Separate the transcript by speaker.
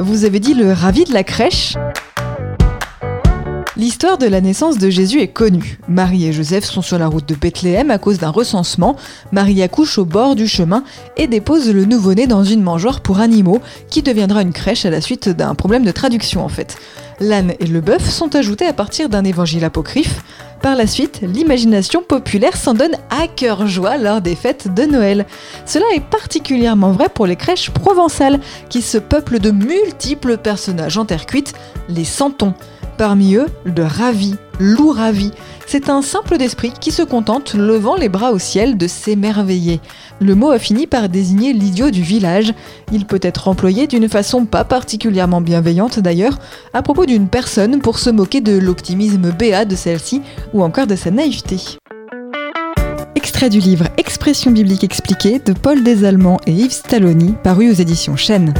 Speaker 1: Vous avez dit le ravi de la crèche L'histoire de la naissance de Jésus est connue. Marie et Joseph sont sur la route de Bethléem à cause d'un recensement. Marie accouche au bord du chemin et dépose le nouveau-né dans une mangeoire pour animaux qui deviendra une crèche à la suite d'un problème de traduction en fait. L'âne et le bœuf sont ajoutés à partir d'un évangile apocryphe. Par la suite, l'imagination populaire s'en donne à cœur joie lors des fêtes de Noël. Cela est particulièrement vrai pour les crèches provençales, qui se peuplent de multiples personnages en terre cuite, les santons. Parmi eux, le ravi, loup ravi. C'est un simple d'esprit qui se contente, levant les bras au ciel, de s'émerveiller. Le mot a fini par désigner l'idiot du village. Il peut être employé d'une façon pas particulièrement bienveillante d'ailleurs, à propos d'une personne pour se moquer de l'optimisme béat de celle-ci ou encore de sa naïveté. Extrait du livre Expression biblique expliquée de Paul Desallemands et Yves Stalloni, paru aux éditions Chênes.